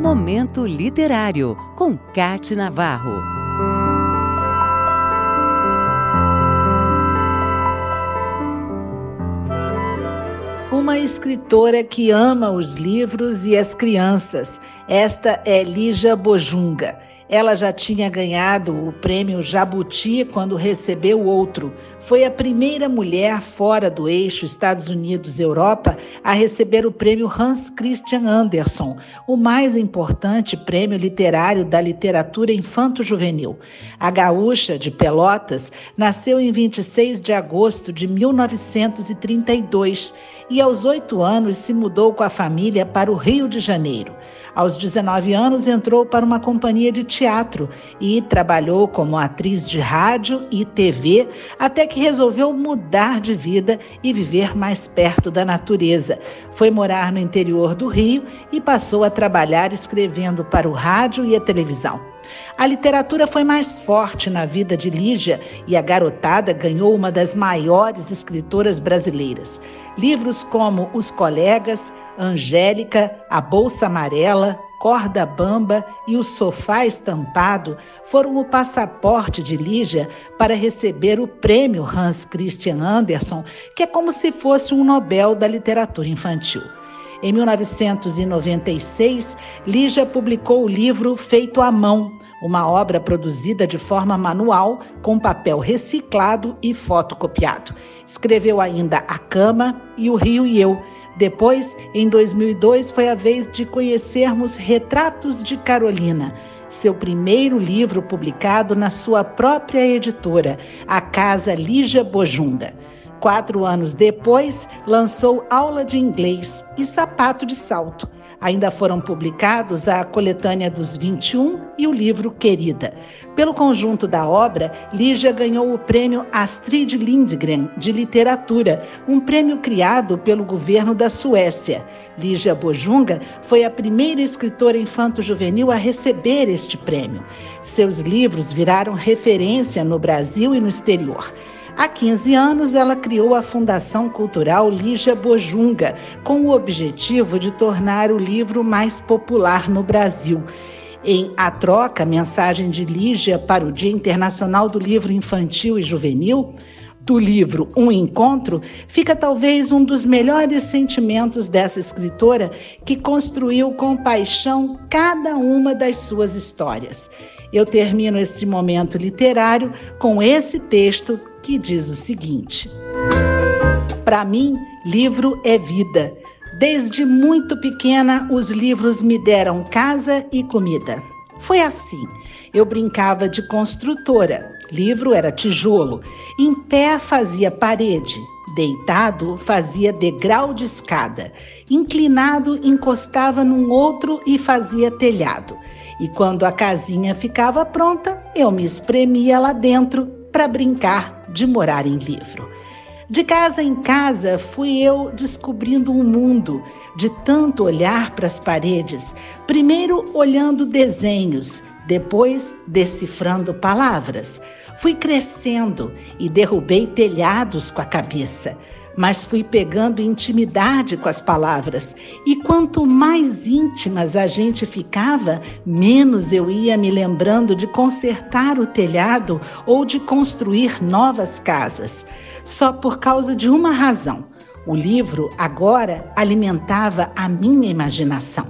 Momento Literário, com Cate Navarro. Uma escritora que ama os livros e as crianças. Esta é Lígia Bojunga. Ela já tinha ganhado o prêmio Jabuti quando recebeu outro. Foi a primeira mulher fora do eixo Estados Unidos-Europa a receber o prêmio Hans Christian Andersen, o mais importante prêmio literário da literatura infanto-juvenil. A gaúcha de Pelotas nasceu em 26 de agosto de 1932 e aos oito anos se mudou com a família para o Rio de Janeiro. Aos 19 anos, entrou para uma companhia de teatro e trabalhou como atriz de rádio e TV até que resolveu mudar de vida e viver mais perto da natureza. Foi morar no interior do Rio e passou a trabalhar escrevendo para o rádio e a televisão. A literatura foi mais forte na vida de Lígia e a garotada ganhou uma das maiores escritoras brasileiras. Livros como Os Colegas, Angélica, A Bolsa Amarela, Corda Bamba e O Sofá Estampado foram o passaporte de Lígia para receber o prêmio Hans Christian Andersen, que é como se fosse um Nobel da literatura infantil. Em 1996, Lígia publicou o livro Feito à Mão, uma obra produzida de forma manual, com papel reciclado e fotocopiado. Escreveu ainda A Cama e O Rio e Eu. Depois, em 2002, foi a vez de conhecermos Retratos de Carolina, seu primeiro livro publicado na sua própria editora, a Casa Lígia Bojunga. Quatro anos depois, lançou Aula de Inglês e Sapato de Salto. Ainda foram publicados a Coletânea dos 21 e o livro Querida. Pelo conjunto da obra, Lígia ganhou o prêmio Astrid Lindgren de Literatura, um prêmio criado pelo governo da Suécia. Lígia Bojunga foi a primeira escritora infanto-juvenil a receber este prêmio. Seus livros viraram referência no Brasil e no exterior. Há 15 anos, ela criou a Fundação Cultural Lígia Bojunga, com o objetivo de tornar o livro mais popular no Brasil. Em A Troca, mensagem de Lígia para o Dia Internacional do Livro Infantil e Juvenil, do livro Um Encontro, fica talvez um dos melhores sentimentos dessa escritora que construiu com paixão cada uma das suas histórias. Eu termino este momento literário com esse texto que diz o seguinte: Para mim, livro é vida. Desde muito pequena, os livros me deram casa e comida. Foi assim. Eu brincava de construtora. Livro era tijolo. Em pé fazia parede. Deitado fazia degrau de escada. Inclinado encostava num outro e fazia telhado. E quando a casinha ficava pronta, eu me espremia lá dentro para brincar de morar em livro. De casa em casa fui eu descobrindo um mundo, de tanto olhar para as paredes, primeiro olhando desenhos, depois decifrando palavras. Fui crescendo e derrubei telhados com a cabeça mas fui pegando intimidade com as palavras. E quanto mais íntimas a gente ficava, menos eu ia me lembrando de consertar o telhado ou de construir novas casas. Só por causa de uma razão. O livro agora alimentava a minha imaginação.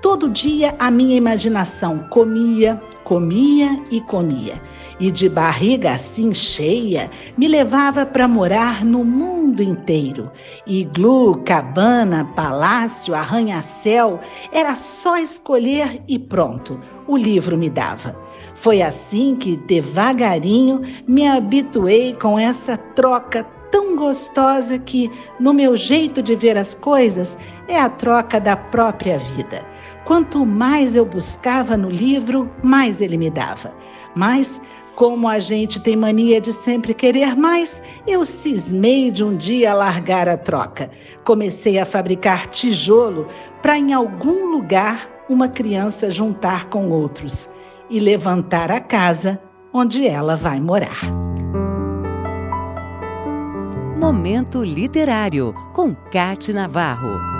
Todo dia a minha imaginação comia, comia e comia e de barriga assim cheia, me levava para morar no mundo inteiro. Iglu, cabana, palácio, arranha-céu, era só escolher e pronto, o livro me dava. Foi assim que, devagarinho, me habituei com essa troca tão gostosa que, no meu jeito de ver as coisas, é a troca da própria vida. Quanto mais eu buscava no livro, mais ele me dava. Mas como a gente tem mania de sempre querer mais, eu cismei de um dia largar a troca. Comecei a fabricar tijolo para, em algum lugar, uma criança juntar com outros e levantar a casa onde ela vai morar. Momento Literário, com Cate Navarro.